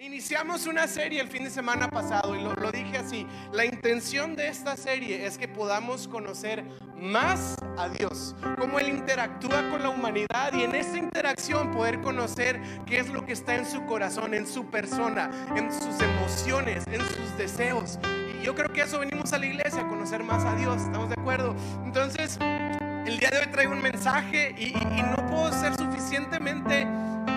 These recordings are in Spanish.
Iniciamos una serie el fin de semana pasado y lo, dije así. La intención de esta serie es que podamos conocer más a Dios, cómo Él interactúa con la humanidad y en esa interacción poder conocer qué es lo que está en su corazón, en su persona, en sus emociones, en sus deseos. Y yo creo que eso venimos a la iglesia, a conocer más a Dios, ¿estamos de acuerdo? Entonces, el día de hoy traigo un mensaje y, y, y no puedo ser suficientemente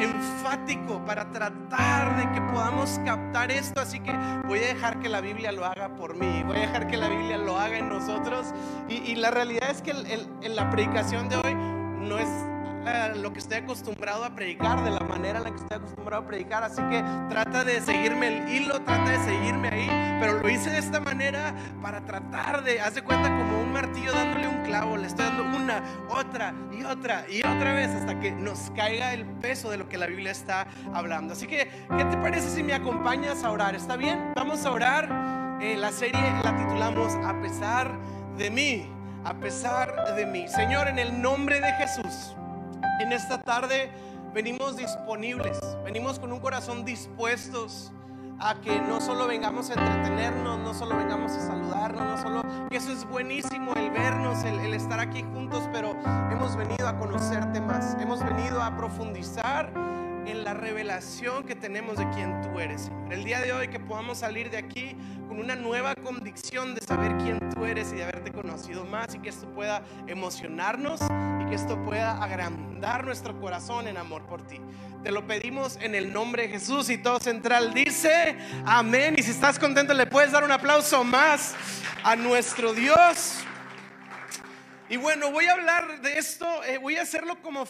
enfático para tratar de que podamos captar esto. Así que voy a dejar que la Biblia lo haga por mí. Voy a dejar que la Biblia lo haga en nosotros. Y, y la realidad es que el, el, la predicación de hoy no es lo que estoy acostumbrado a predicar, de la manera en la que estoy acostumbrado a predicar. Así que trata de seguirme el hilo, trata de seguirme ahí. Pero lo hice de esta manera para tratar de, haz de cuenta como un martillo dándole un clavo. Le estoy dando una, otra y otra y otra vez hasta que nos caiga el peso de lo que la Biblia está hablando. Así que, ¿qué te parece si me acompañas a orar? ¿Está bien? Vamos a orar. Eh, la serie la titulamos A pesar de mí. A pesar de mí. Señor, en el nombre de Jesús. En esta tarde venimos disponibles, venimos con un corazón dispuestos a que no solo vengamos a entretenernos, no solo vengamos a saludarnos, no solo que eso es buenísimo el vernos, el, el estar aquí juntos, pero hemos venido a conocerte más, hemos venido a profundizar en la revelación que tenemos de quién tú eres, Señor. El día de hoy que podamos salir de aquí con una nueva convicción de saber quién tú eres y de haberte conocido más y que esto pueda emocionarnos y que esto pueda agrandar nuestro corazón en amor por ti. Te lo pedimos en el nombre de Jesús y todo central dice amén. Y si estás contento le puedes dar un aplauso más a nuestro Dios. Y bueno, voy a hablar de esto, eh, voy a hacerlo como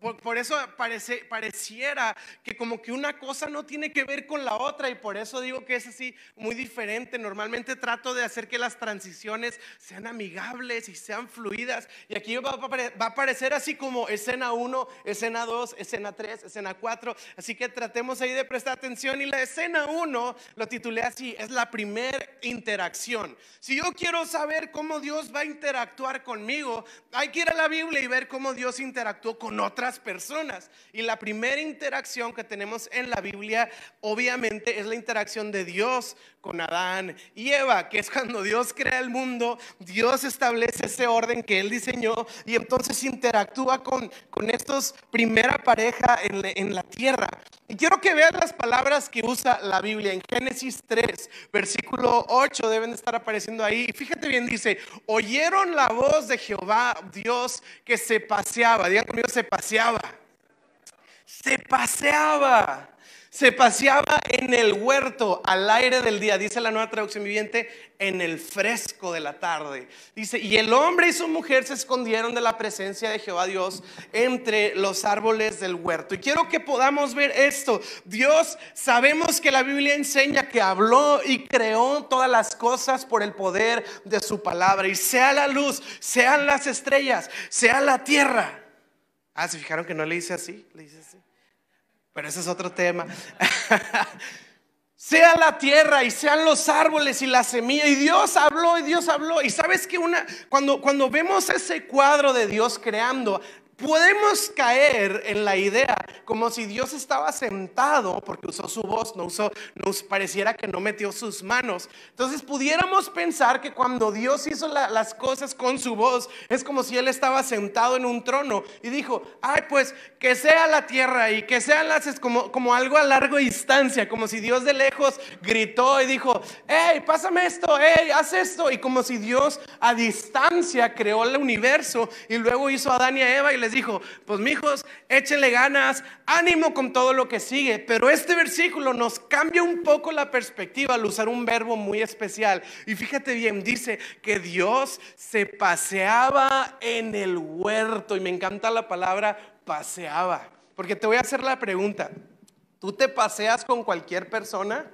por, eso parece, pareciera que como que una cosa no tiene que ver con la otra y por eso digo que es así muy diferente. Normalmente trato de hacer que las transiciones sean amigables y sean fluidas. Y aquí va, va a parecer así como escena 1, escena 2, escena 3, escena 4. Así que tratemos ahí de prestar atención. Y la escena 1 lo titulé así, es la primera interacción. Si yo quiero saber cómo Dios va a interactuar conmigo, hay que ir a la Biblia y ver cómo Dios interactuó con otras personas. Y la primera interacción que tenemos en la Biblia, obviamente, es la interacción de Dios con Adán y Eva, que es cuando Dios crea el mundo, Dios establece ese orden que Él diseñó y entonces interactúa con, con estos primera pareja en, en la tierra. Y quiero que vean las palabras que usa la Biblia en Génesis 3, versículo 8, deben de estar apareciendo ahí. Y fíjate bien, dice, oyeron la voz de Jehová Dios que se paseaba, digan conmigo, se paseaba, se paseaba. Se paseaba en el huerto al aire del día, dice la nueva traducción viviente, en el fresco de la tarde. Dice, y el hombre y su mujer se escondieron de la presencia de Jehová Dios entre los árboles del huerto. Y quiero que podamos ver esto. Dios, sabemos que la Biblia enseña que habló y creó todas las cosas por el poder de su palabra. Y sea la luz, sean las estrellas, sea la tierra. Ah, ¿se fijaron que no le dice así? Le dice así. Pero ese es otro tema. sea la tierra y sean los árboles y la semilla. Y Dios habló y Dios habló. Y sabes que una, cuando, cuando vemos ese cuadro de Dios creando, podemos caer en la idea como si Dios estaba sentado porque usó su voz, no usó, nos pareciera que no metió sus manos. Entonces pudiéramos pensar que cuando Dios hizo la, las cosas con su voz, es como si Él estaba sentado en un trono y dijo, ay, pues que sea la tierra y que sean las, es como, como algo a largo distancia, como si Dios de lejos gritó y dijo, hey, pásame esto, hey, haz esto. Y como si Dios a distancia creó el universo y luego hizo a Adán y a Eva y les dijo, pues mijos, échenle ganas, ánimo con todo lo que sigue. Pero este versículo nos cambia un poco la perspectiva al usar un verbo muy especial. Y fíjate bien, dice que Dios se paseaba en el huerto. Y me encanta la palabra paseaba. Porque te voy a hacer la pregunta, ¿tú te paseas con cualquier persona?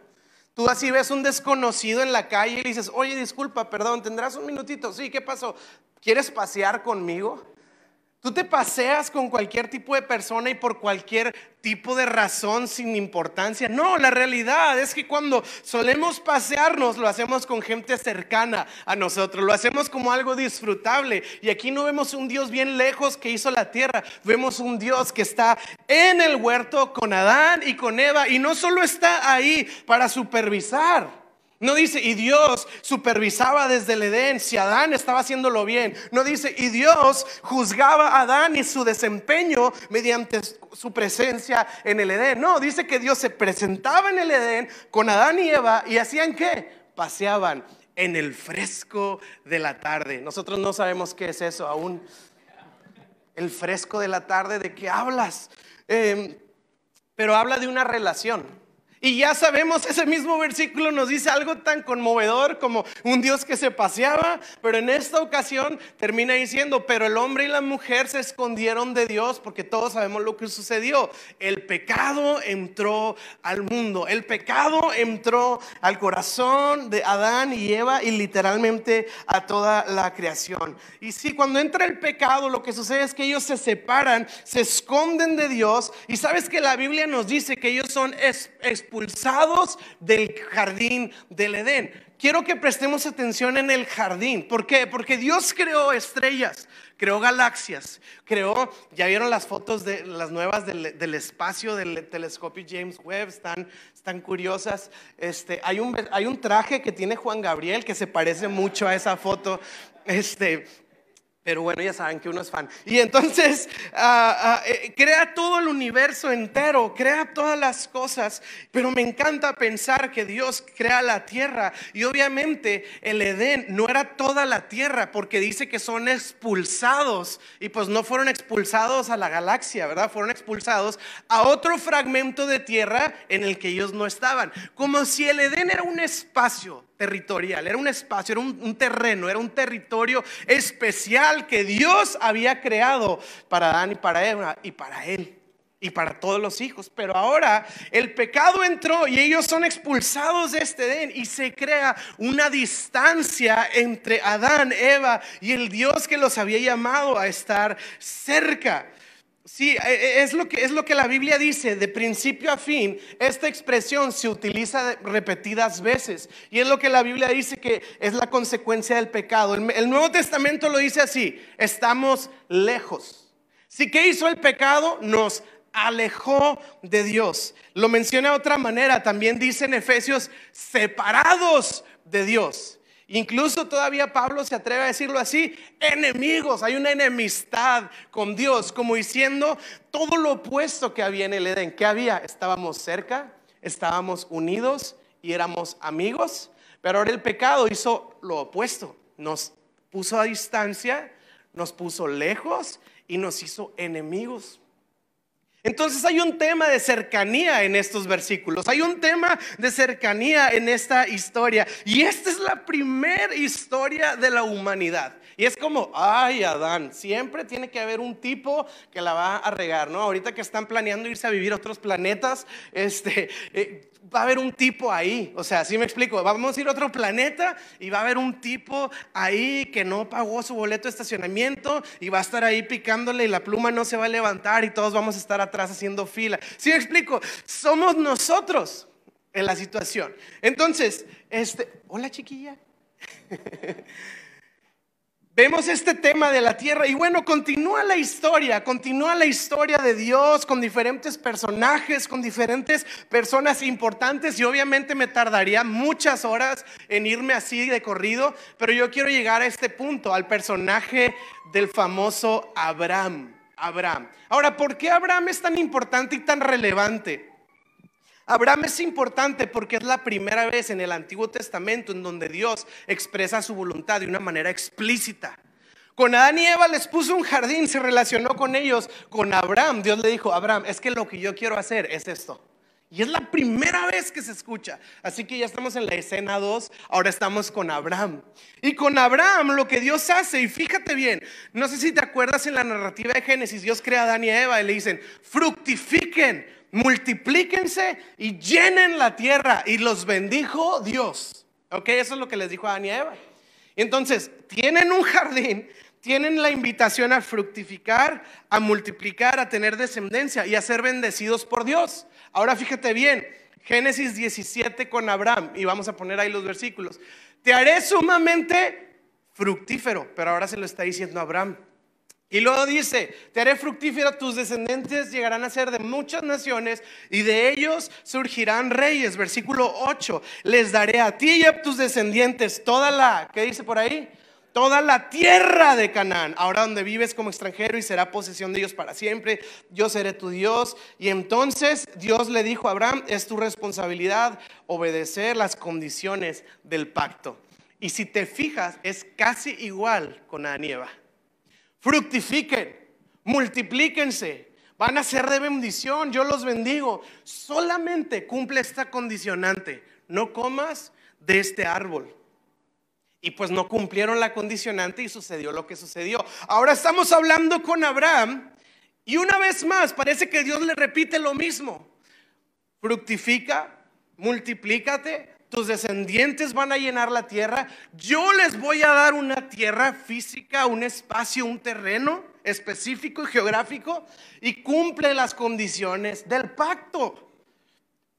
Tú así ves un desconocido en la calle y le dices, oye, disculpa, perdón, ¿tendrás un minutito? Sí, ¿qué pasó? ¿Quieres pasear conmigo? Tú te paseas con cualquier tipo de persona y por cualquier tipo de razón sin importancia. No, la realidad es que cuando solemos pasearnos lo hacemos con gente cercana a nosotros, lo hacemos como algo disfrutable. Y aquí no vemos un Dios bien lejos que hizo la tierra, vemos un Dios que está en el huerto con Adán y con Eva y no solo está ahí para supervisar. No dice, y Dios supervisaba desde el Edén si Adán estaba haciéndolo bien. No dice, y Dios juzgaba a Adán y su desempeño mediante su presencia en el Edén. No, dice que Dios se presentaba en el Edén con Adán y Eva y hacían qué? Paseaban en el fresco de la tarde. Nosotros no sabemos qué es eso aún. El fresco de la tarde, ¿de qué hablas? Em, pero habla de una relación. Y ya sabemos, ese mismo versículo nos dice algo tan conmovedor como un Dios que se paseaba, pero en esta ocasión termina diciendo, pero el hombre y la mujer se escondieron de Dios porque todos sabemos lo que sucedió. El pecado entró al mundo, el pecado entró al corazón de Adán y Eva y literalmente a toda la creación. Y si cuando entra el pecado, lo que sucede es que ellos se separan, se esconden de Dios y sabes que la Biblia nos dice que ellos son expulsados expulsados del jardín del Edén. Quiero que prestemos atención en el jardín. ¿Por qué? Porque Dios creó estrellas, creó galaxias, creó, ya vieron las fotos de las nuevas del, espacio del telescopio James Webb, están, están curiosas. Este, hay, un, hay un traje que tiene Juan Gabriel que se parece mucho a esa foto. Este, pero bueno, ya saben que uno es fan. Y entonces ah, ah, eh, crea todo el universo entero, crea todas las cosas. Pero me encanta pensar que Dios crea la tierra. Y obviamente el Edén no era toda la tierra porque dice que son expulsados. Y pues no fueron expulsados a la galaxia, ¿verdad? Fueron expulsados a otro fragmento de tierra en el que ellos no estaban. Como si el Edén era un espacio territorial, era un espacio, era un, terreno, era un territorio especial que Dios había creado para Adán y para Eva y para él y para todos los hijos. Pero ahora el pecado entró y ellos son expulsados de este Edén y se crea una distancia entre Adán, Eva y el Dios que los había llamado a estar cerca. Sí, e, e, es lo, que, es lo que la Biblia dice, de principio a fin, esta expresión se utiliza repetidas veces. Y es lo que la Biblia dice que es la consecuencia del pecado. El, el Nuevo Testamento lo dice así, estamos lejos. Si ¿qué hizo el pecado? Nos alejó de Dios. Lo menciona de otra manera, también dice en Efesios, separados de Dios. Incluso todavía Pablo se atreve a decirlo así, enemigos, hay una enemistad con Dios, como diciendo todo lo opuesto que había en el Edén. ¿Qué había? Estábamos cerca, estábamos unidos y éramos amigos, pero ahora el pecado hizo lo opuesto, nos puso a distancia, nos puso lejos y nos hizo enemigos. Entonces hay un tema de cercanía en estos versículos, hay un tema de cercanía en esta historia. Y esta es la primera historia de la humanidad. Y es como, ay Adán, siempre tiene que haber un tipo que la va a regar, ¿no? Ahorita que están planeando irse a vivir a otros planetas, este, eh, va a haber un tipo ahí. O sea, así me explico, vamos a ir a otro planeta y va a haber un tipo ahí que no pagó su boleto de estacionamiento y va a estar ahí picándole y la pluma no se va a levantar y todos vamos a estar atrás haciendo fila. ¿Sí me explico? Somos nosotros en la situación. Entonces, este, hola chiquilla. Vemos este tema de la tierra y bueno, continúa la historia, continúa la historia de Dios con diferentes personajes, con diferentes personas importantes y obviamente me tardaría muchas horas en irme así de corrido, pero yo quiero llegar a este punto, al personaje del famoso Abraham. Abraham. Ahora, ¿por qué Abraham es tan importante y tan relevante? Abraham es importante porque es la primera vez en el Antiguo Testamento en donde Dios expresa su voluntad de una manera explícita. Con Adán y Eva les puso un jardín, se relacionó con ellos. Con Abraham, Dios le dijo, Abraham, es que lo que yo quiero hacer es esto. Y es la primera vez que se escucha. Así que ya estamos en la escena 2, ahora estamos con Abraham. Y con Abraham lo que Dios hace, y fíjate bien, no sé si te acuerdas en la narrativa de Génesis, Dios crea a Adán y Eva y le dicen, fructifiquen, multiplíquense y llenen la tierra. Y los bendijo Dios. Ok, eso es lo que les dijo a Adán y Eva. Entonces, tienen un jardín, tienen la invitación a fructificar, a multiplicar, a tener descendencia y a ser bendecidos por Dios. Ahora fíjate bien, Génesis 17 con Abraham, y vamos a poner ahí los versículos. Te haré sumamente fructífero, pero ahora se lo está diciendo Abraham. Y luego dice, te haré fructífero, tus descendientes llegarán a ser de muchas naciones y de ellos surgirán reyes. Versículo 8, les daré a ti y a tus descendientes toda la, ¿qué dice por ahí? Toda la tierra de Canaán, ahora donde vives como extranjero y será posesión de ellos para siempre. Yo seré tu Dios. Y entonces Dios le dijo a Abraham, es tu responsabilidad obedecer las condiciones del pacto. Y si te fijas, es casi igual con Anieva fructifiquen, multiplíquense, van a ser de bendición, yo los bendigo. Solamente cumple esta condicionante, no comas de este árbol. Y pues no cumplieron la condicionante y sucedió lo que sucedió. Ahora estamos hablando con Abraham y una vez más parece que Dios le repite lo mismo. Fructifica, multiplícate, tus descendientes van a llenar la tierra, yo les voy a dar una tierra física, un espacio, un terreno específico y geográfico y cumple las condiciones del pacto.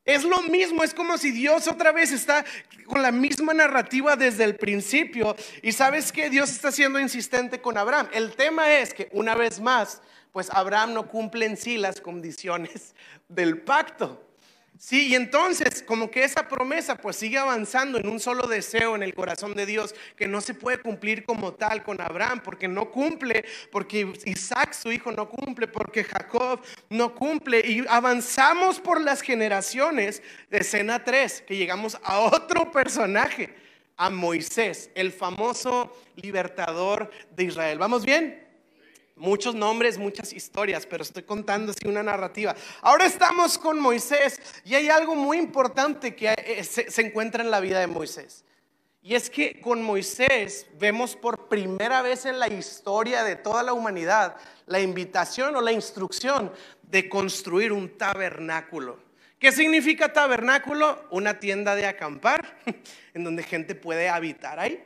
Es lo mismo, es como si Dios otra vez está con la misma narrativa desde el principio. Y sabes que Dios está siendo insistente con Abraham. El tema es que una vez más, pues Abraham no cumple en sí las condiciones del pacto. Sí, y entonces como que esa promesa pues sigue avanzando en un solo deseo en el corazón de Dios que no se puede cumplir como tal con Abraham porque no cumple, porque Isaac su hijo no cumple, porque Jacob no cumple y avanzamos por las generaciones de escena 3 que llegamos a otro personaje, a Moisés, el famoso libertador de Israel. ¿Vamos bien? Muchos nombres, muchas historias, pero estoy contando así una narrativa. Ahora estamos con Moisés y hay algo muy importante que eh, se, encuentra en la vida de Moisés. Y es que con Moisés vemos por primera vez en la historia de toda la humanidad la invitación o la instrucción de construir un tabernáculo. ¿Qué significa tabernáculo? Una tienda de acampar en donde gente puede habitar ahí.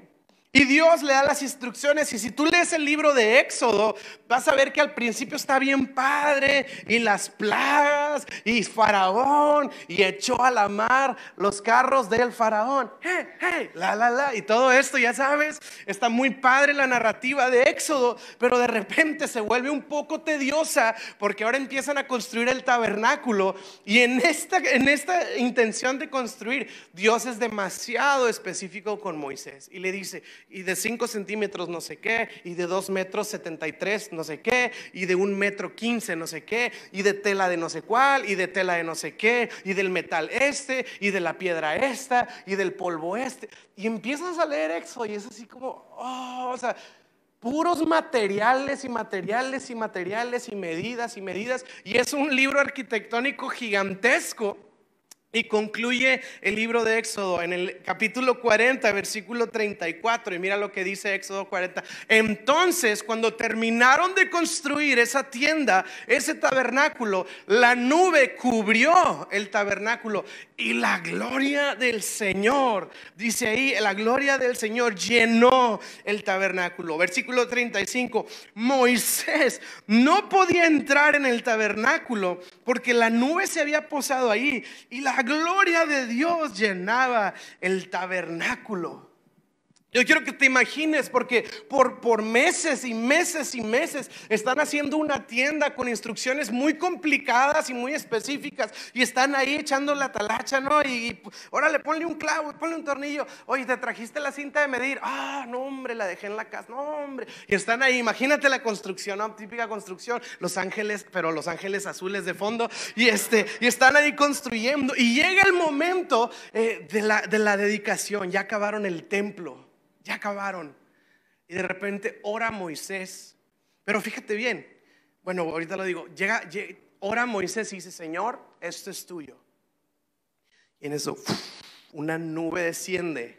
Y Dios le da las instrucciones y si tú lees el libro de Éxodo, vas a ver que al principio está bien padre y las plagas y faraón y echó a la mar los carros del faraón. Hey, hey, la, la, la. Y todo esto, ya sabes, está muy padre la narrativa de Éxodo, pero de repente se vuelve un poco tediosa porque ahora empiezan a construir el tabernáculo y en esta, en esta intención de construir, Dios es demasiado específico con Moisés y le dice, y de 5 centímetros no sé qué, y de 2 metros 73 no sé qué, y de 1 metro 15 no sé qué, y de tela de no sé cuál, y de tela de no sé qué, y del metal este, y de la piedra esta, y del polvo este. Y empiezas a leer Éxodo y es así como, oh, o sea, puros materiales y materiales y materiales y medidas y medidas. Y es un libro arquitectónico gigantesco y concluye el libro de Éxodo en el capítulo 40, versículo 34. Y mira lo que dice Éxodo 40. Entonces, cuando terminaron de construir esa tienda, ese tabernáculo, la nube cubrió el tabernáculo y la gloria del Señor, dice ahí, la gloria del Señor llenó el tabernáculo. Versículo 35. Moisés no podía entrar en el tabernáculo porque la nube se había posado ahí y la gloria de Dios llenaba el tabernáculo. Yo quiero que te imagines porque por, por meses y meses y meses están haciendo una tienda con instrucciones muy complicadas y muy específicas y están ahí echando la talacha, ¿no? Y, órale, ponle un clavo, ponle un tornillo. Oye, te trajiste la cinta de medir. Ah, no, hombre, la dejé en la casa. No, hombre. Y están ahí, imagínate la construcción, ¿no? Típica construcción, Los Ángeles, pero Los Ángeles azules de fondo. Y, este, y están ahí construyendo. Y llega el momento eh, de, la, de la dedicación. Ya acabaron el templo ya acabaron. Y de repente ora Moisés. Pero fíjate bien, bueno, ahorita lo digo, llega, ora Moisés y dice, Señor, esto es tuyo. Y en eso, una nube desciende,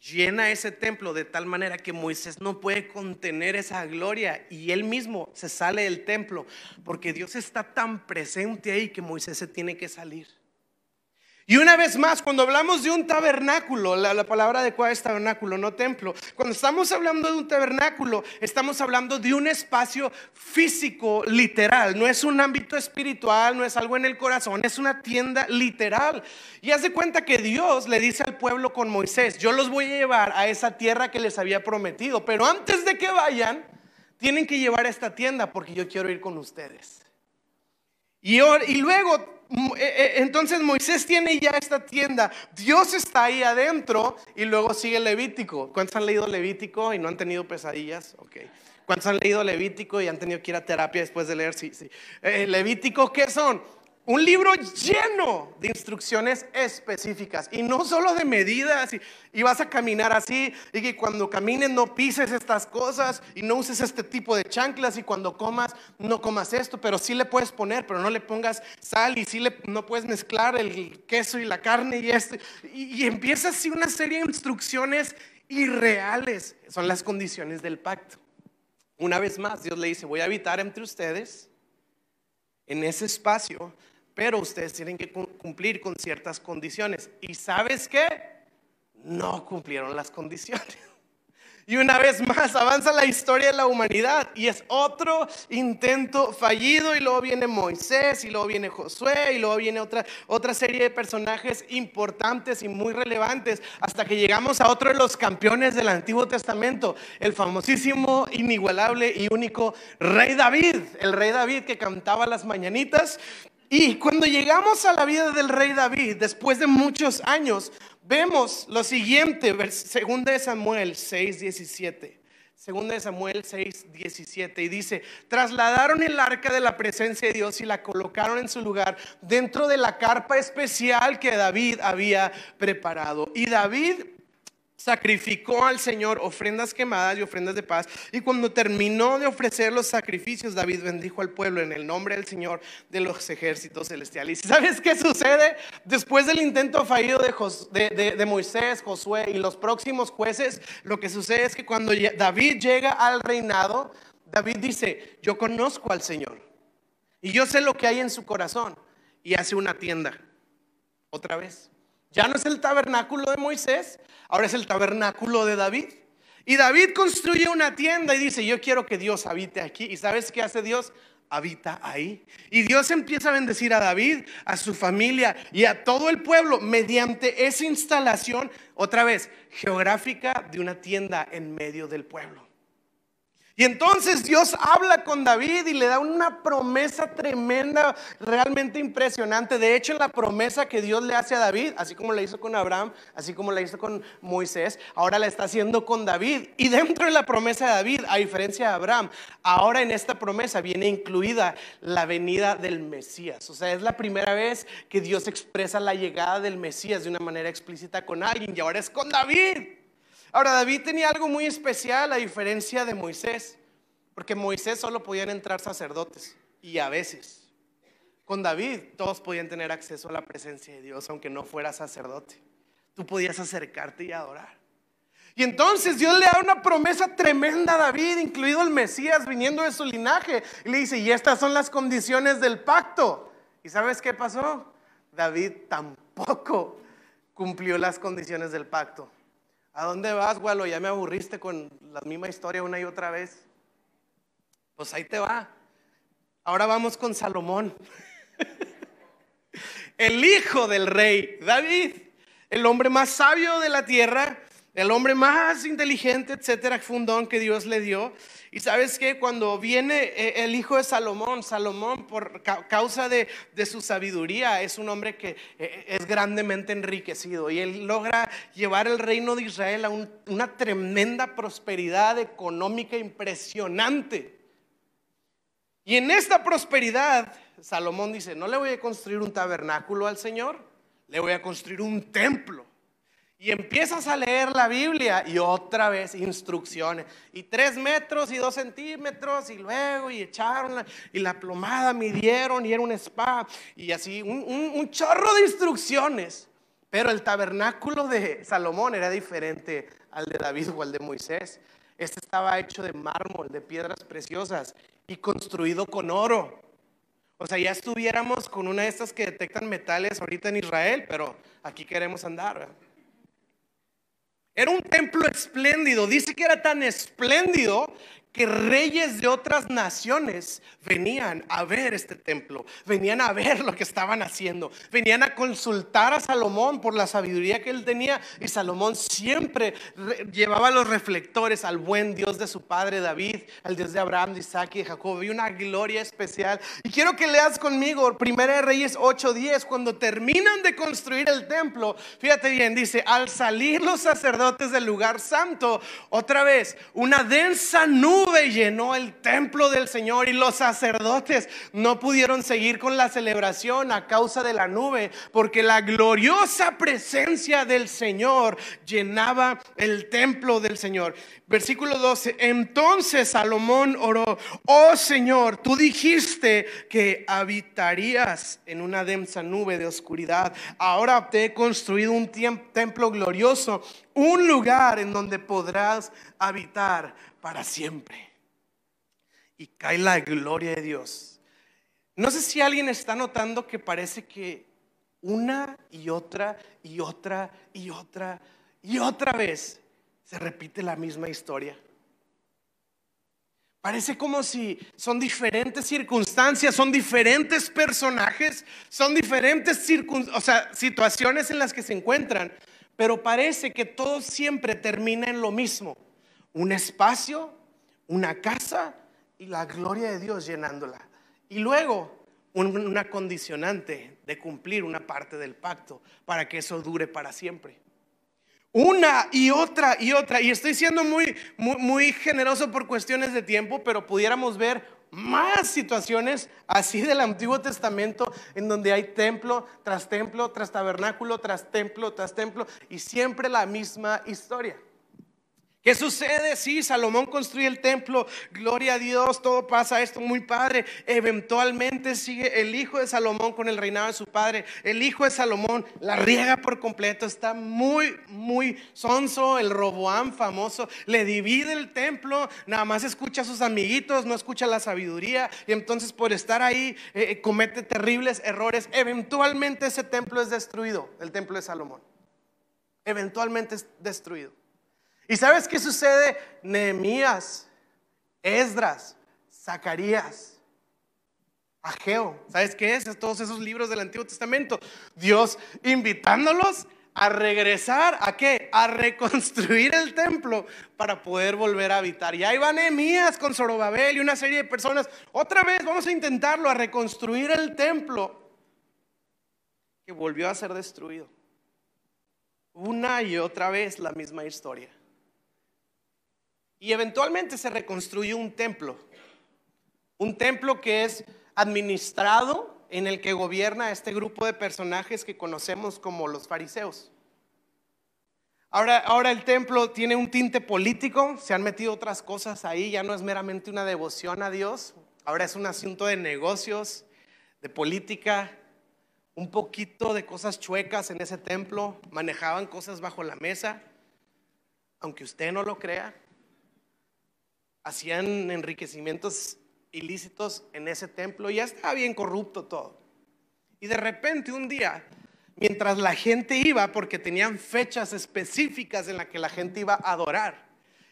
llena ese templo de tal manera que Moisés no puede contener esa gloria y él mismo se sale del templo porque Dios está tan presente ahí que Moisés se tiene que salir. Y una vez más, cuando hablamos de un tabernáculo, la, palabra adecuada es tabernáculo, no templo. Cuando estamos hablando de un tabernáculo, estamos hablando de un espacio físico, literal. No es un ámbito espiritual, no es algo en el corazón, es una tienda literal. Y haz de cuenta que Dios le dice al pueblo con Moisés, yo los voy a llevar a esa tierra que les había prometido, pero antes de que vayan, tienen que llevar a esta tienda porque yo quiero ir con ustedes. Y, luego entonces Moisés tiene ya esta tienda, Dios está ahí adentro y luego sigue Levítico. ¿Cuántos han leído Levítico y no han tenido pesadillas? Ok. ¿Cuántos han leído Levítico y han tenido que ir a terapia después de leer? Sí, sí. Eh, Levítico, ¿qué son? Un libro lleno de instrucciones específicas y no solo de medidas y, vas a caminar así y cuando camines no pises estas cosas y no uses este tipo de chanclas y cuando comas no comas esto, pero sí le puedes poner, pero no le pongas sal y sí le, no puedes mezclar el queso y la carne y esto. Y, y empieza así una serie de instrucciones irreales, son las condiciones del pacto. Una vez más, Dios le dice, voy a habitar entre ustedes en ese espacio pero ustedes tienen que cumplir con ciertas condiciones. ¿Y sabes qué? No cumplieron las condiciones. Y una vez más avanza la historia de la humanidad y es otro intento fallido y luego viene Moisés y luego viene Josué y luego viene otra, otra serie de personajes importantes y muy relevantes hasta que llegamos a otro de los campeones del Antiguo Testamento, el famosísimo, inigualable y único rey David, el rey David que cantaba las mañanitas y cuando llegamos a la vida del rey David, después de muchos años, vemos lo siguiente, 2 de Samuel 6, 17. Segunda de Samuel 6, 17 y dice, trasladaron el arca de la presencia de Dios y la colocaron en su lugar dentro de la carpa especial que David había preparado. Y David sacrificó al Señor ofrendas quemadas y ofrendas de paz. Y cuando terminó de ofrecer los sacrificios, David bendijo al pueblo en el nombre del Señor de los ejércitos celestiales. ¿Y sabes qué sucede? Después del intento fallido de, de, Moisés, Josué y los próximos jueces, lo que sucede es que cuando David llega al reinado, David dice, yo conozco al Señor y yo sé lo que hay en su corazón. Y hace una tienda, otra vez. Ya no es el tabernáculo de Moisés, ahora es el tabernáculo de David. Y David construye una tienda y dice, yo quiero que Dios habite aquí. ¿Y sabes qué hace Dios? Habita ahí. Y Dios empieza a bendecir a David, a su familia y a todo el pueblo mediante esa instalación, otra vez, geográfica de una tienda en medio del pueblo. Y entonces Dios habla con David y le da una promesa tremenda, realmente impresionante. De hecho, la promesa que Dios le hace a David, así como la hizo con Abraham, así como la hizo con Moisés, ahora la está haciendo con David. Y dentro de la promesa de David, a diferencia de Abraham, ahora en esta promesa viene incluida la venida del Mesías. O sea, es la primera vez que Dios expresa la llegada del Mesías de una manera explícita con alguien y ahora es con David. Ahora, David tenía algo muy especial a diferencia de Moisés, porque Moisés solo podían entrar sacerdotes y a veces. Con David todos podían tener acceso a la presencia de Dios, aunque no fuera sacerdote. Tú podías acercarte y adorar. Y entonces Dios le da una promesa tremenda a David, incluido el Mesías viniendo de su linaje. Y le dice, y estas son las condiciones del pacto. ¿Y sabes qué pasó? David tampoco cumplió las condiciones del pacto. ¿A dónde vas, Gualo? Ya me aburriste con la misma historia una y otra vez. Pues ahí te va. Ahora vamos con Salomón. el hijo del rey David, el hombre más sabio de la tierra, el hombre más inteligente, etcétera, fundón que Dios le dio. Y sabes que cuando viene eh, el hijo de Salomón, Salomón por causa de, su sabiduría es un hombre que eh, es grandemente enriquecido y él logra llevar el reino de Israel a una tremenda prosperidad económica impresionante. Y en esta prosperidad, Salomón dice, no le voy a construir un tabernáculo al Señor, le voy a construir un templo. Y empiezas a leer la Biblia y otra vez instrucciones. Y tres metros y dos centímetros y luego y echaron y la plomada midieron y era un spa y así un, chorro de instrucciones. Pero el tabernáculo de Salomón era diferente al de David o al de Moisés. Este estaba hecho de mármol, de piedras preciosas y construido con oro. O sea, ya estuviéramos con una de estas que detectan metales ahorita en Israel, pero aquí queremos andar. Era un templo espléndido. Dice que era tan espléndido que reyes de otras naciones venían a ver este templo, venían a ver lo que estaban haciendo, venían a consultar a Salomón por la sabiduría que él tenía y Salomón siempre llevaba los reflectores al buen Dios de su padre David, al Dios de Abraham, de Isaac y de Jacob, y una gloria especial. Y quiero que leas conmigo Primera de Reyes 8:10, cuando terminan de construir el templo, fíjate bien, dice, al salir los sacerdotes del lugar santo, otra vez, una densa nube llenó el templo del Señor y los sacerdotes no pudieron seguir con la celebración a causa de la nube, porque la gloriosa presencia del Señor llenaba el templo del Señor. Versículo 12, entonces Salomón oró, oh Señor, tú dijiste que habitarías en una densa nube de oscuridad. Ahora te he construido un templo glorioso, un lugar en donde podrás habitar para siempre. Y cae la gloria de Dios. No sé si alguien está notando que parece que una y otra y otra y otra y otra vez se repite la misma historia. Parece como si son diferentes circunstancias, son diferentes personajes, son diferentes o sea, situaciones en las que se encuentran, pero parece que todo siempre termina en lo mismo un espacio, una casa y la gloria de Dios llenándola. Y luego una condicionante de cumplir una parte del pacto para que eso dure para siempre. Una y otra y otra. Y estoy siendo muy, muy, muy generoso por cuestiones de tiempo, pero pudiéramos ver más situaciones así del Antiguo Testamento en donde hay templo tras templo, tras tabernáculo, tras templo, tras templo, y siempre la misma historia. ¿Qué sucede? Sí, Salomón construye el templo, gloria a Dios, todo pasa esto muy padre. Eventualmente sigue el hijo de Salomón con el reinado de su padre. El hijo de Salomón la riega por completo, está muy, muy sonso, el Roboam famoso, le divide el templo, nada más escucha a sus amiguitos, no escucha la sabiduría y entonces por estar ahí eh, eh, comete terribles errores. Eventualmente ese templo es destruido, el templo de Salomón. Eventualmente es destruido. ¿Y sabes qué sucede? Nehemías, Esdras, Zacarías, Ageo. ¿Sabes qué es? Todos esos libros del Antiguo Testamento. Dios invitándolos a regresar a qué? A reconstruir el templo para poder volver a habitar. Y ahí va Nehemías con Zorobabel y una serie de personas. Otra vez vamos a intentarlo, a reconstruir el templo que volvió a ser destruido. Una y otra vez la misma historia. Y eventualmente se reconstruye un templo. Un templo que es administrado en el que gobierna este grupo de personajes que conocemos como los fariseos. Ahora, ahora el templo tiene un tinte político, se han metido otras cosas ahí, ya no es meramente una devoción a Dios, ahora es un asunto de negocios, de política, un poquito de cosas chuecas en ese templo, manejaban cosas bajo la mesa, aunque usted no lo crea hacían enriquecimientos ilícitos en ese templo, ya estaba bien corrupto todo. Y de repente un día, mientras la gente iba, porque tenían fechas específicas en las que la gente iba a adorar,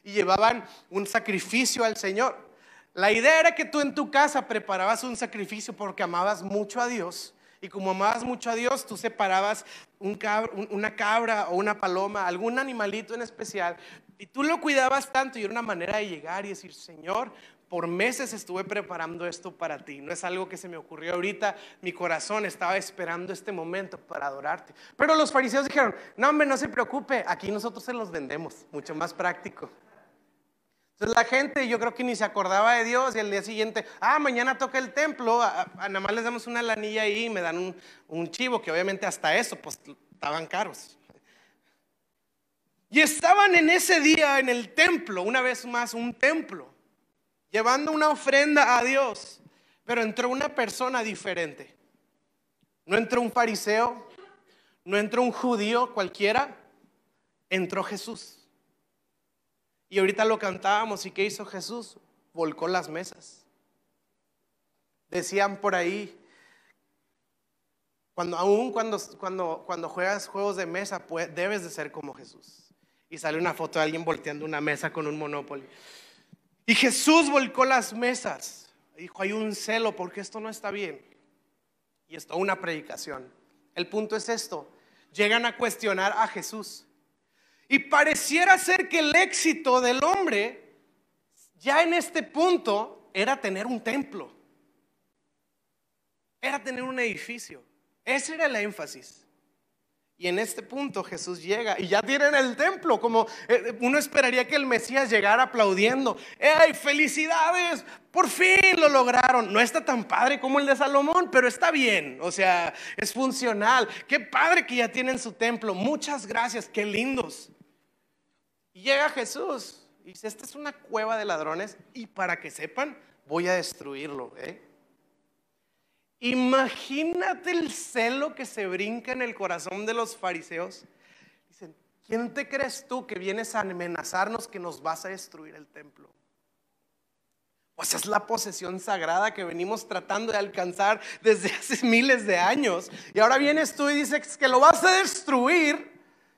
y llevaban un sacrificio al Señor. La idea era que tú en tu casa preparabas un sacrificio porque amabas mucho a Dios. Y como amabas mucho a Dios, tú separabas una cabra o una paloma, algún animalito en especial, y tú lo cuidabas tanto y era una manera de llegar y decir, Señor, por meses estuve preparando esto para ti. No es algo que se me ocurrió ahorita. Mi corazón estaba esperando este momento para adorarte. Pero los fariseos dijeron, no, hombre, no se preocupe. Aquí nosotros se los vendemos. Mucho más práctico. Entonces la gente yo creo que ni se acordaba de Dios y al día siguiente, ah, mañana toca el templo, a, nada más les damos una lanilla ahí y me dan un, un chivo, que obviamente hasta eso, pues estaban caros. Y estaban en ese día en el templo, una vez más un templo, llevando una ofrenda a Dios. Pero entró una persona diferente. No entró un fariseo, no entró un judío cualquiera, entró Jesús. Y ahorita lo cantábamos y ¿qué hizo Jesús? Volcó las mesas. Decían por ahí, cuando, aún cuando, cuando, cuando juegas juegos de mesa, debes de ser como Jesús. Y sale una foto de alguien volteando una mesa con un Monopoly. Y Jesús volcó las mesas. Dijo, hay un celo porque esto no está bien. Y esto, una predicación. El punto es esto. Llegan a cuestionar a Jesús. Y pareciera ser que el éxito del hombre, ya en este punto, era tener un templo. Era tener un edificio. Ese era el énfasis. Y en este punto Jesús llega y ya tienen el templo, como eh, uno esperaría que el Mesías llegara aplaudiendo. ¡Ey, felicidades! Por fin lo lograron. No está tan padre como el de Salomón, pero está bien. O sea, es funcional. Qué padre que ya tienen su templo. Muchas gracias, qué lindos. Y llega Jesús y dice, esta es una cueva de ladrones y para que sepan, voy a destruirlo. ¿eh? Imagínate el celo que se brinca en el corazón de los fariseos. Dicen, ¿quién te crees tú que vienes a amenazarnos que nos vas a destruir el templo? Pues es la posesión sagrada que venimos tratando de alcanzar desde hace miles de años. Y ahora vienes tú y dices que lo vas a destruir.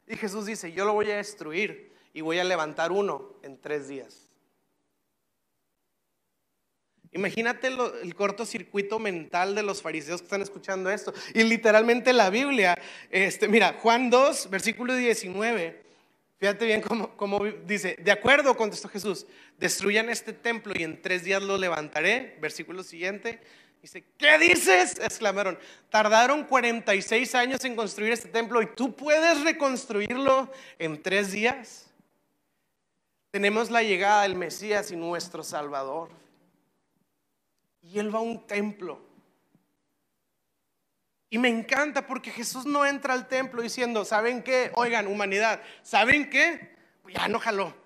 Y Jesús dice, yo lo voy a destruir y voy a levantar uno en tres días. Imagínate el cortocircuito mental de los fariseos que están escuchando esto. Y literalmente la Biblia, este, mira, Juan 2, versículo 19. Fíjate bien cómo, dice, de acuerdo, contestó Jesús, destruyan este templo y en tres días lo levantaré. Versículo siguiente, dice, ¿qué dices? exclamaron, tardaron 46 años en construir este templo y tú puedes reconstruirlo en tres días. Tenemos la llegada del Mesías y nuestro Salvador. Y él va a un templo. Y me encanta porque Jesús no entra al templo diciendo, ¿saben qué? Oigan, humanidad, ¿saben qué? Ya no jaló.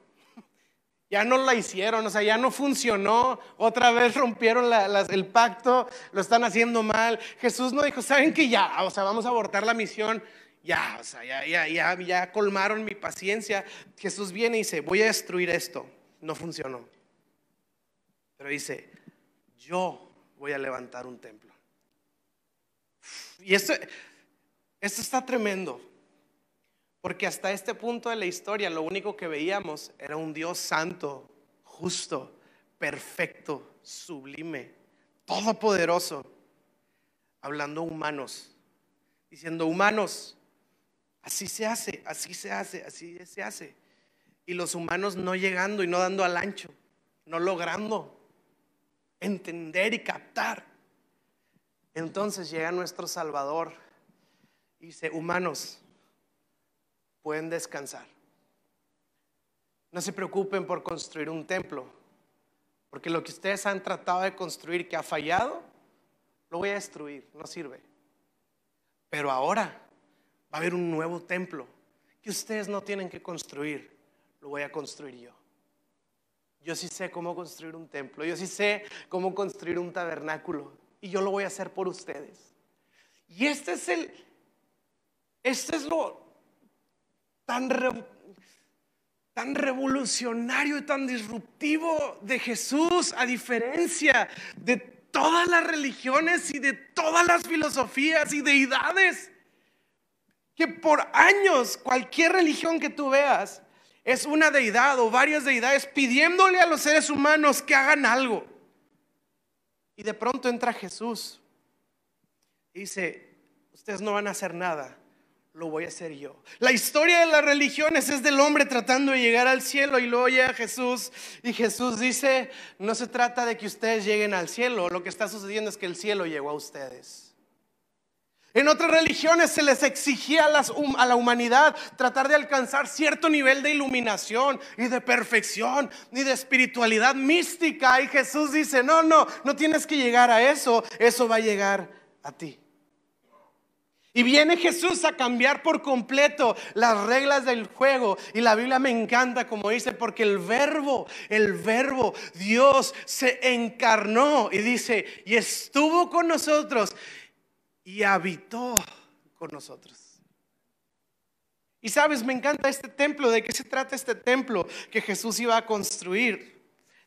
Ya no la hicieron, o sea, ya no funcionó. Otra vez rompieron el pacto, lo están haciendo mal. Jesús no dijo, ¿saben qué? Ya, o sea, vamos a abortar la misión. Ya, o sea, ya, ya, ya, ya colmaron mi paciencia. Jesús viene y dice, voy a destruir esto. No funcionó. Pero dice, yo voy a levantar un templo. Y esto, está tremendo, porque hasta este punto de la historia lo único que veíamos era un Dios santo, justo, perfecto, sublime, todopoderoso, hablando humanos, diciendo humanos, así se hace, así se hace, así se hace. Y los humanos no llegando y no dando al ancho, no logrando entender y captar. Entonces llega nuestro Salvador y dice, humanos, pueden descansar. No se preocupen por construir un templo, porque lo que ustedes han tratado de construir que ha fallado, lo voy a destruir, no sirve. Pero ahora va a haber un nuevo templo que ustedes no tienen que construir, lo voy a construir yo. Yo sí sé cómo construir un templo, yo sí sé cómo construir un tabernáculo y yo lo voy a hacer por ustedes. Y este es el, este es lo tan, tan revolucionario y tan disruptivo de Jesús, a diferencia de todas las religiones y de todas las filosofías y deidades, que por años cualquier religión que tú veas, es una deidad o varias deidades pidiéndole a los seres humanos que hagan algo. Y de pronto entra Jesús y dice, ustedes no van a hacer nada, lo voy a hacer yo. La historia de las religiones es del hombre tratando de llegar al cielo y luego llega Jesús y Jesús dice, no se trata de que ustedes lleguen al cielo, lo que está sucediendo es que el cielo llegó a ustedes. En otras religiones se les exigía a, la humanidad tratar de alcanzar cierto nivel de iluminación y de perfección y de espiritualidad mística. Y Jesús dice, no, no, no tienes que llegar a eso, eso va a llegar a ti. Y viene Jesús a cambiar por completo las reglas del juego. Y la Biblia me encanta como dice, porque el verbo, el verbo, Dios se encarnó y dice, y estuvo con nosotros y habitó con nosotros. Y sabes, me encanta este templo. ¿De qué se trata este templo que Jesús iba a construir?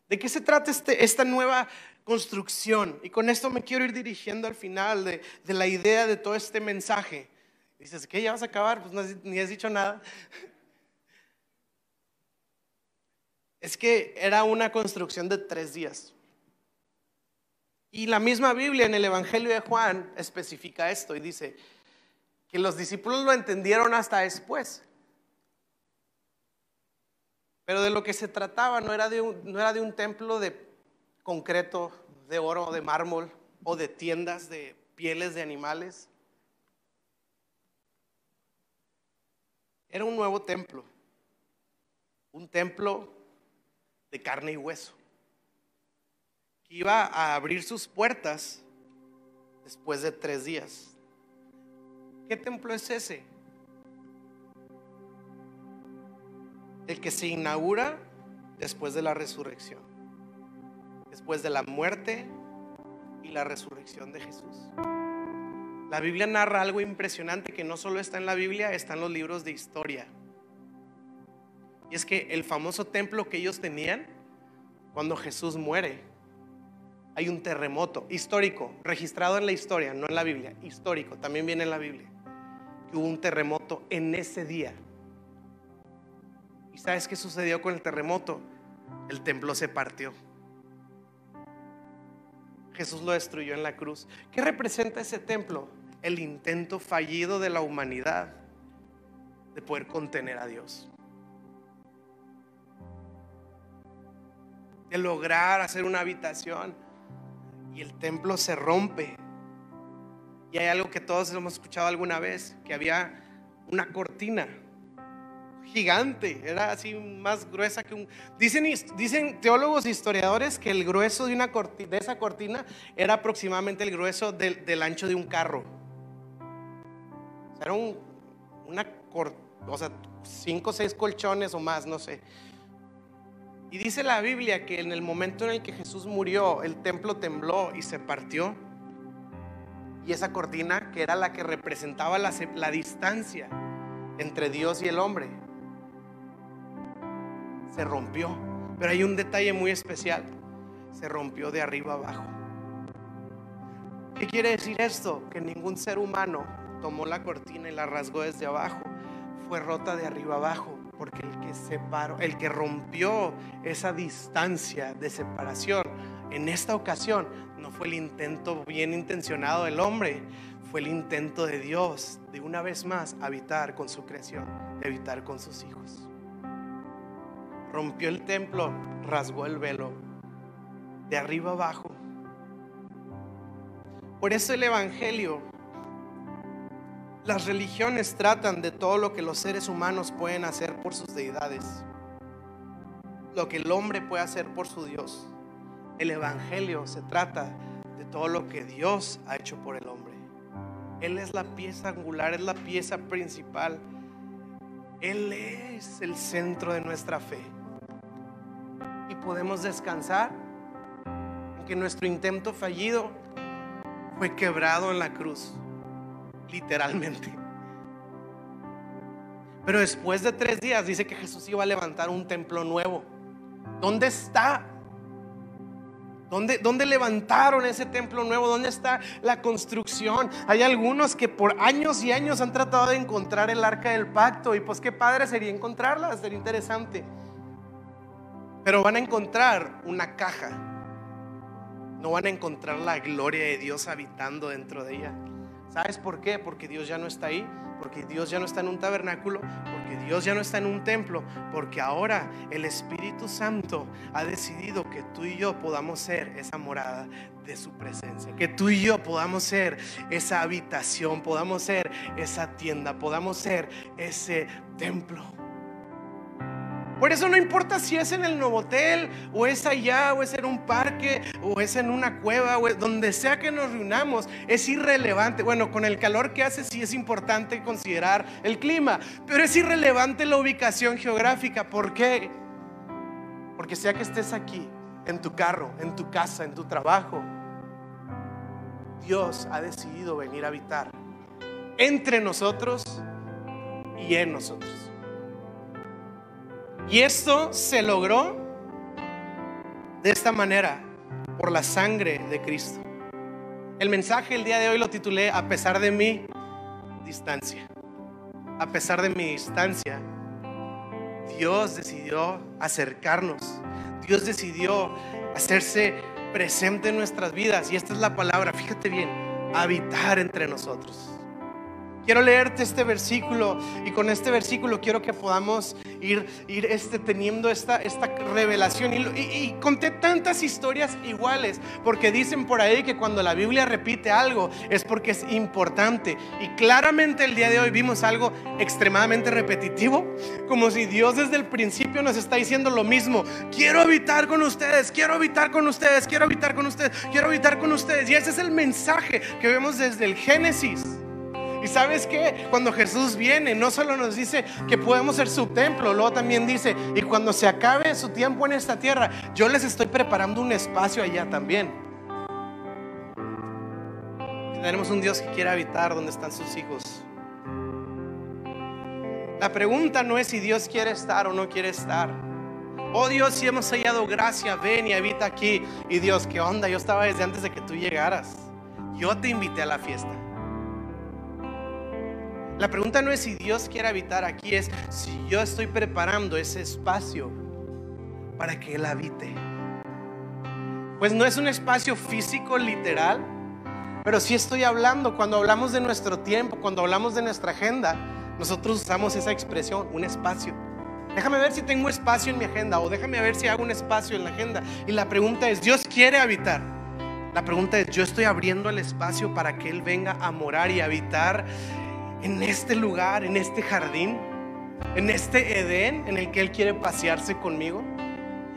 ¿De qué se trata este, esta nueva construcción. Y con esto me quiero ir dirigiendo al final de, la idea de todo este mensaje. Dices, ¿qué? ¿Ya vas a acabar? Pues no ni has dicho nada. Es que era una construcción de tres días. Y la misma Biblia en el Evangelio de Juan especifica esto y dice que los discípulos lo entendieron hasta después. Pero de lo que se trataba no era de un, era de un templo de concreto, de oro, de mármol o de tiendas de pieles de animales. Era un nuevo templo, un templo de carne y hueso, iba a abrir sus puertas después de tres días. ¿Qué templo es ese? El que se inaugura después de la resurrección, después de la muerte y la resurrección de Jesús. La Biblia narra algo impresionante que no solo está en la Biblia, está en los libros de historia. Y es que el famoso templo que ellos tenían, cuando Jesús muere, hay un terremoto histórico, registrado en la historia, no en la Biblia, histórico, también viene en la Biblia, que hubo un terremoto en ese día. ¿Y sabes qué sucedió con el terremoto? El templo se partió. Jesús lo destruyó en la cruz. ¿Qué representa ese templo? El intento fallido de la humanidad de poder contener a Dios. De lograr hacer una habitación y el templo se rompe. Y hay algo que todos hemos escuchado alguna vez, que había una cortina gigante, era así más gruesa que un... Dicen, dicen teólogos e historiadores que el grueso de, una corti- de esa cortina era aproximadamente el grueso del, del ancho de un carro. O sea, era un- una cor- o sea, cinco o seis colchones o más, no sé. Y dice la Biblia que en el momento en el que Jesús murió, el templo tembló y se partió. Y esa cortina, que era la que representaba la, la distancia entre Dios y el hombre, se rompió. Pero hay un detalle muy especial. Se rompió de arriba abajo. ¿Qué quiere decir esto? Que ningún ser humano tomó la cortina y la rasgó desde abajo. Fue rota de arriba abajo. Porque el que separó, el que rompió esa distancia de separación en esta ocasión no fue el intento bien intencionado del hombre, fue el intento de Dios de una vez más habitar con su creación, de habitar con sus hijos rompió el templo, rasgó el velo de arriba abajo. Por eso el Evangelio, las religiones tratan de todo lo que los seres humanos pueden hacer por sus deidades, lo que el hombre puede hacer por su Dios. El Evangelio se trata de todo lo que Dios ha hecho por el hombre. Él es la pieza angular, es la pieza principal. Él es el centro de nuestra fe y podemos descansar en que nuestro intento fallido fue quebrado en la cruz, literalmente. Pero después de tres días dice que Jesús iba a levantar un templo nuevo. ¿Dónde está? ¿Dónde, ¿Dónde levantaron ese templo nuevo? ¿Dónde está la construcción? Hay algunos que por años y años han tratado de encontrar el arca del pacto y pues qué padre sería encontrarla, sería interesante. Pero van a encontrar una caja. No van a encontrar la gloria de Dios habitando dentro de ella. ¿Sabes por qué? Porque Dios ya no está ahí. Porque Dios ya no está en un tabernáculo. Porque Dios ya no está en un templo. Porque ahora el Espíritu Santo ha decidido que tú y yo podamos ser esa morada de su presencia. Que tú y yo podamos ser esa habitación. Podamos ser esa tienda. Podamos ser ese templo. Por eso no importa si es en el Novotel, o es allá, o es en un parque, o es en una cueva, o donde sea que nos reunamos, es irrelevante. Bueno, con el calor que hace sí es importante considerar el clima, pero es irrelevante la ubicación geográfica. ¿Por qué? Porque sea que estés aquí, en tu carro, en tu casa, en tu trabajo, Dios ha decidido venir a habitar entre nosotros y en nosotros. Y esto se logró de esta manera, por la sangre de Cristo. El mensaje el día de hoy lo titulé A pesar de mi distancia. A pesar de mi distancia, Dios decidió acercarnos. Dios decidió hacerse presente en nuestras vidas. Y esta es la palabra, fíjate bien, habitar entre nosotros. Quiero leerte este versículo y con este versículo quiero que podamos ir, ir este, teniendo esta, esta revelación. Y, y, conté tantas historias iguales, porque dicen por ahí que cuando la Biblia repite algo es porque es importante. Y claramente el día de hoy vimos algo extremadamente repetitivo, como si Dios desde el principio nos está diciendo lo mismo. Quiero habitar con ustedes, quiero habitar con ustedes, quiero habitar con ustedes, quiero habitar con ustedes. Y ese es el mensaje que vemos desde el Génesis. Y sabes que cuando Jesús viene, no solo nos dice que podemos ser su templo, luego también dice, y cuando se acabe su tiempo en esta tierra, yo les estoy preparando un espacio allá también. Tenemos un Dios que quiere habitar donde están sus hijos. La pregunta no es si Dios quiere estar o no quiere estar. Oh Dios, si hemos hallado gracia, ven y habita aquí. Y Dios, ¿qué onda? Yo estaba desde antes de que tú llegaras. Yo te invité a la fiesta. La pregunta no es si Dios quiere habitar aquí, es si yo estoy preparando ese espacio para que Él habite. Pues no es un espacio físico literal, pero sí estoy hablando, cuando hablamos de nuestro tiempo, cuando hablamos de nuestra agenda, nosotros usamos esa expresión, un espacio. Déjame ver si tengo espacio en mi agenda o déjame ver si hago un espacio en la agenda. Y la pregunta es, ¿Dios quiere habitar? La pregunta es, ¿yo estoy abriendo el espacio para que Él venga a morar y habitar en este lugar, en este jardín, en este Edén en el que Él quiere pasearse conmigo,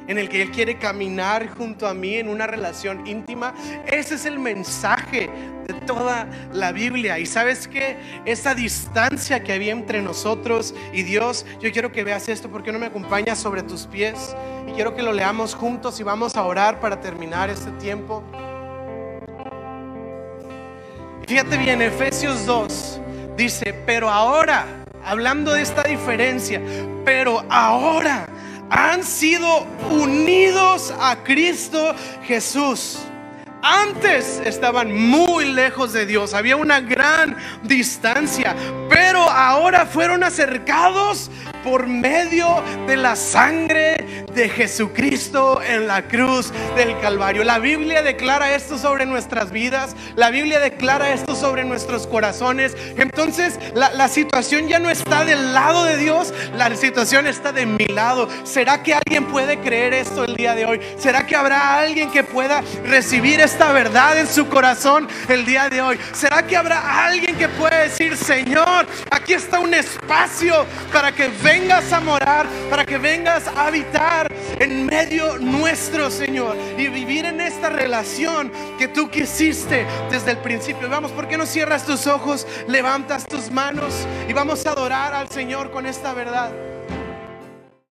en el que Él quiere caminar junto a mí en una relación íntima. Ese es el mensaje de toda la Biblia. Y sabes que esa distancia que había entre nosotros y Dios, yo quiero que veas esto porque no me acompañas sobre tus pies y quiero que lo leamos juntos y vamos a orar para terminar este tiempo. Fíjate bien, Efesios 2 Dice, pero ahora, hablando de esta diferencia, pero ahora han sido unidos a Cristo Jesús. Antes estaban muy lejos de Dios, había una gran distancia, pero ahora fueron acercados por medio de la sangre de Jesucristo en la cruz del Calvario. La Biblia declara esto sobre nuestras vidas, la Biblia declara esto sobre nuestros corazones. Entonces la, situación ya no está del lado de Dios, la situación está de mi lado. ¿Será que alguien puede creer esto el día de hoy? ¿Será que habrá alguien que pueda recibir esta verdad en su corazón el día de hoy? ¿Será que habrá alguien que pueda decir, Señor, aquí está un espacio para que venga? Vengas a morar, para que vengas a habitar en medio nuestro, Señor, y vivir en esta relación que tú quisiste desde el principio. Vamos, ¿por qué no cierras tus ojos, levantas tus manos y vamos a adorar al Señor con esta verdad?